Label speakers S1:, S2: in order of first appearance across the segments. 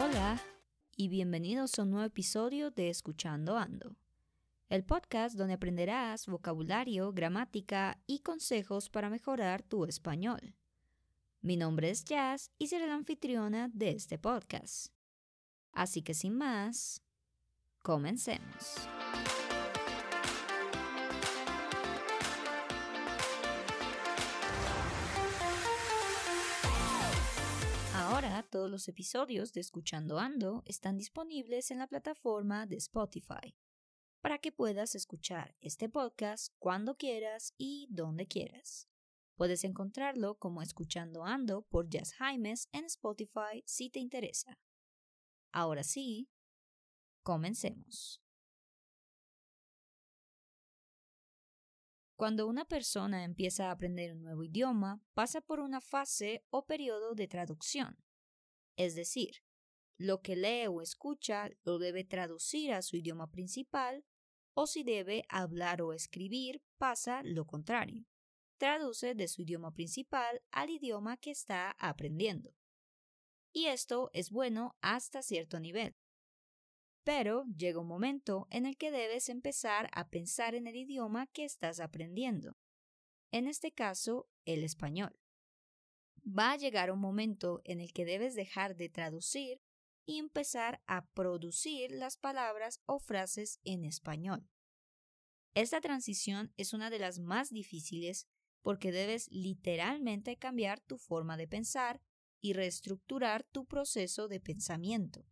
S1: Hola y bienvenidos a un nuevo episodio de Escuchando Ando, el podcast donde aprenderás vocabulario, gramática y consejos para mejorar tu español. Mi nombre es Jazz y seré la anfitriona de este podcast. Así que sin más, comencemos. Los episodios de Escuchando Ando están disponibles en la plataforma de Spotify para que puedas escuchar este podcast cuando quieras y donde quieras. Puedes encontrarlo como Escuchando Ando por Jazz Jaimes en Spotify si te interesa. Ahora sí, comencemos. Cuando una persona empieza a aprender un nuevo idioma, pasa por una fase o periodo de traducción. Es decir, lo que lee o escucha lo debe traducir a su idioma principal o si debe hablar o escribir pasa lo contrario. Traduce de su idioma principal al idioma que está aprendiendo. Y esto es bueno hasta cierto nivel. Pero llega un momento en el que debes empezar a pensar en el idioma que estás aprendiendo. En este caso, el español. Va a llegar un momento en el que debes dejar de traducir y empezar a producir las palabras o frases en español. Esta transición es una de las más difíciles porque debes literalmente cambiar tu forma de pensar y reestructurar tu proceso de pensamiento.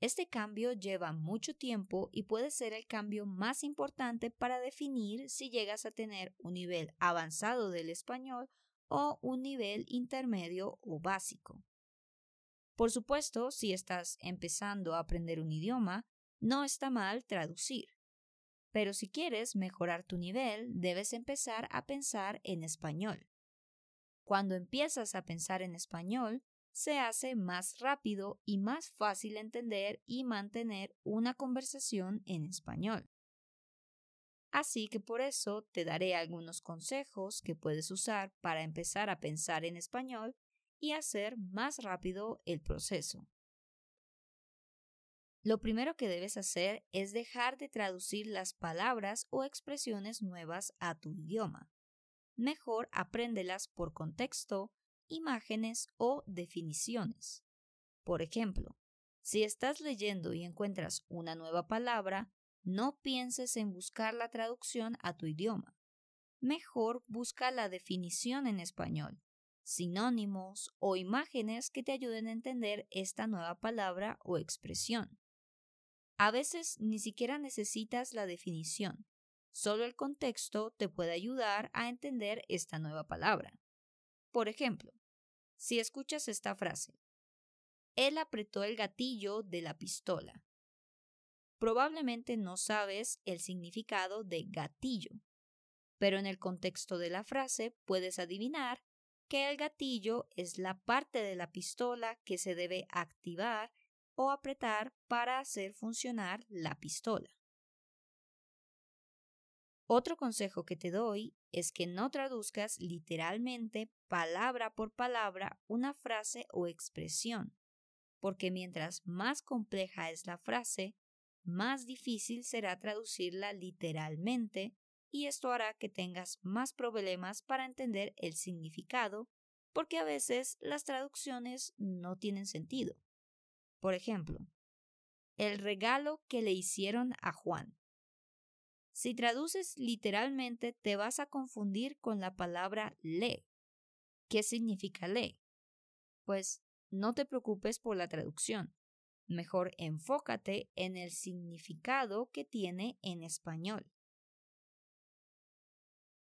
S1: Este cambio lleva mucho tiempo y puede ser el cambio más importante para definir si llegas a tener un nivel avanzado del español o un nivel intermedio o básico. Por supuesto, si estás empezando a aprender un idioma, no está mal traducir. Pero si quieres mejorar tu nivel, debes empezar a pensar en español. Cuando empiezas a pensar en español, se hace más rápido y más fácil entender y mantener una conversación en español. Así que por eso te daré algunos consejos que puedes usar para empezar a pensar en español y hacer más rápido el proceso. Lo primero que debes hacer es dejar de traducir las palabras o expresiones nuevas a tu idioma. Mejor apréndelas por contexto imágenes o definiciones. Por ejemplo, si estás leyendo y encuentras una nueva palabra, no pienses en buscar la traducción a tu idioma. Mejor busca la definición en español, sinónimos o imágenes que te ayuden a entender esta nueva palabra o expresión. A veces ni siquiera necesitas la definición, solo el contexto te puede ayudar a entender esta nueva palabra. Por ejemplo, si escuchas esta frase, él apretó el gatillo de la pistola. Probablemente no sabes el significado de gatillo, pero en el contexto de la frase puedes adivinar que el gatillo es la parte de la pistola que se debe activar o apretar para hacer funcionar la pistola. Otro consejo que te doy es que no traduzcas literalmente palabra por palabra una frase o expresión, porque mientras más compleja es la frase, más difícil será traducirla literalmente y esto hará que tengas más problemas para entender el significado, porque a veces las traducciones no tienen sentido. Por ejemplo, el regalo que le hicieron a Juan. Si traduces literalmente te vas a confundir con la palabra le. ¿Qué significa le? Pues no te preocupes por la traducción. Mejor enfócate en el significado que tiene en español.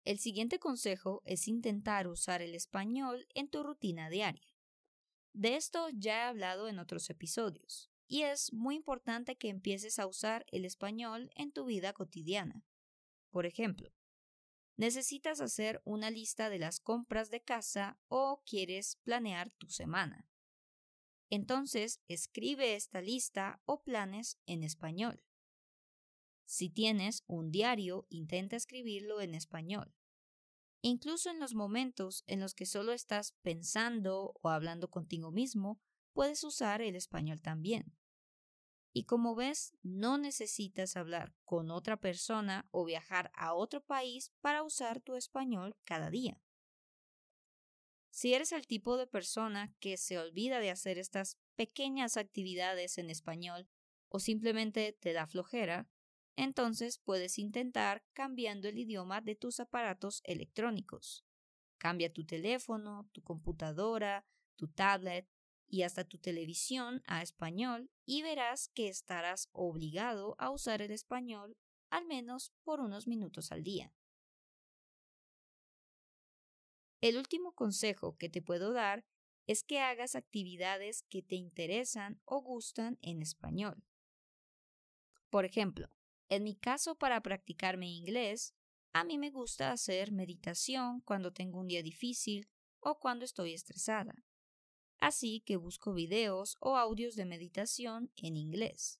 S1: El siguiente consejo es intentar usar el español en tu rutina diaria. De esto ya he hablado en otros episodios y es muy importante que empieces a usar el español en tu vida cotidiana. Por ejemplo, necesitas hacer una lista de las compras de casa o quieres planear tu semana. Entonces, escribe esta lista o planes en español. Si tienes un diario, intenta escribirlo en español. Incluso en los momentos en los que solo estás pensando o hablando contigo mismo, puedes usar el español también. Y como ves, no necesitas hablar con otra persona o viajar a otro país para usar tu español cada día. Si eres el tipo de persona que se olvida de hacer estas pequeñas actividades en español o simplemente te da flojera, entonces puedes intentar cambiando el idioma de tus aparatos electrónicos. Cambia tu teléfono, tu computadora, tu tablet y hasta tu televisión a español y verás que estarás obligado a usar el español al menos por unos minutos al día. El último consejo que te puedo dar es que hagas actividades que te interesan o gustan en español. Por ejemplo, en mi caso para practicar mi inglés, a mí me gusta hacer meditación cuando tengo un día difícil o cuando estoy estresada. Así que busco videos o audios de meditación en inglés.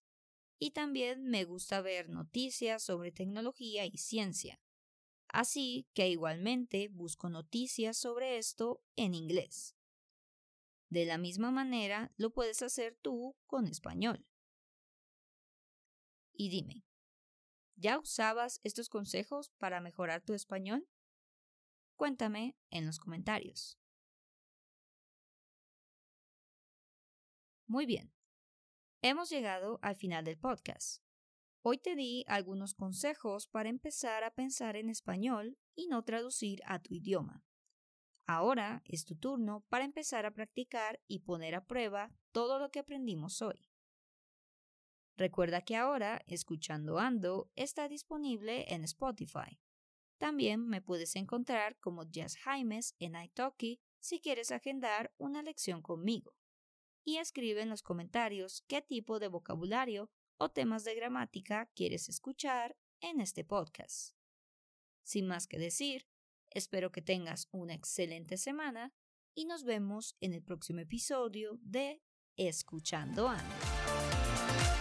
S1: Y también me gusta ver noticias sobre tecnología y ciencia. Así que igualmente busco noticias sobre esto en inglés. De la misma manera lo puedes hacer tú con español. Y dime, ¿ya usabas estos consejos para mejorar tu español? Cuéntame en los comentarios. Muy bien, hemos llegado al final del podcast. Hoy te di algunos consejos para empezar a pensar en español y no traducir a tu idioma. Ahora es tu turno para empezar a practicar y poner a prueba todo lo que aprendimos hoy. Recuerda que ahora Escuchando Ando está disponible en Spotify. También me puedes encontrar como Jazz Jaimes en iTalki si quieres agendar una lección conmigo. Y escribe en los comentarios qué tipo de vocabulario o temas de gramática quieres escuchar en este podcast. Sin más que decir, Espero que tengas una excelente semana y nos vemos en el próximo episodio de Escuchando Ando.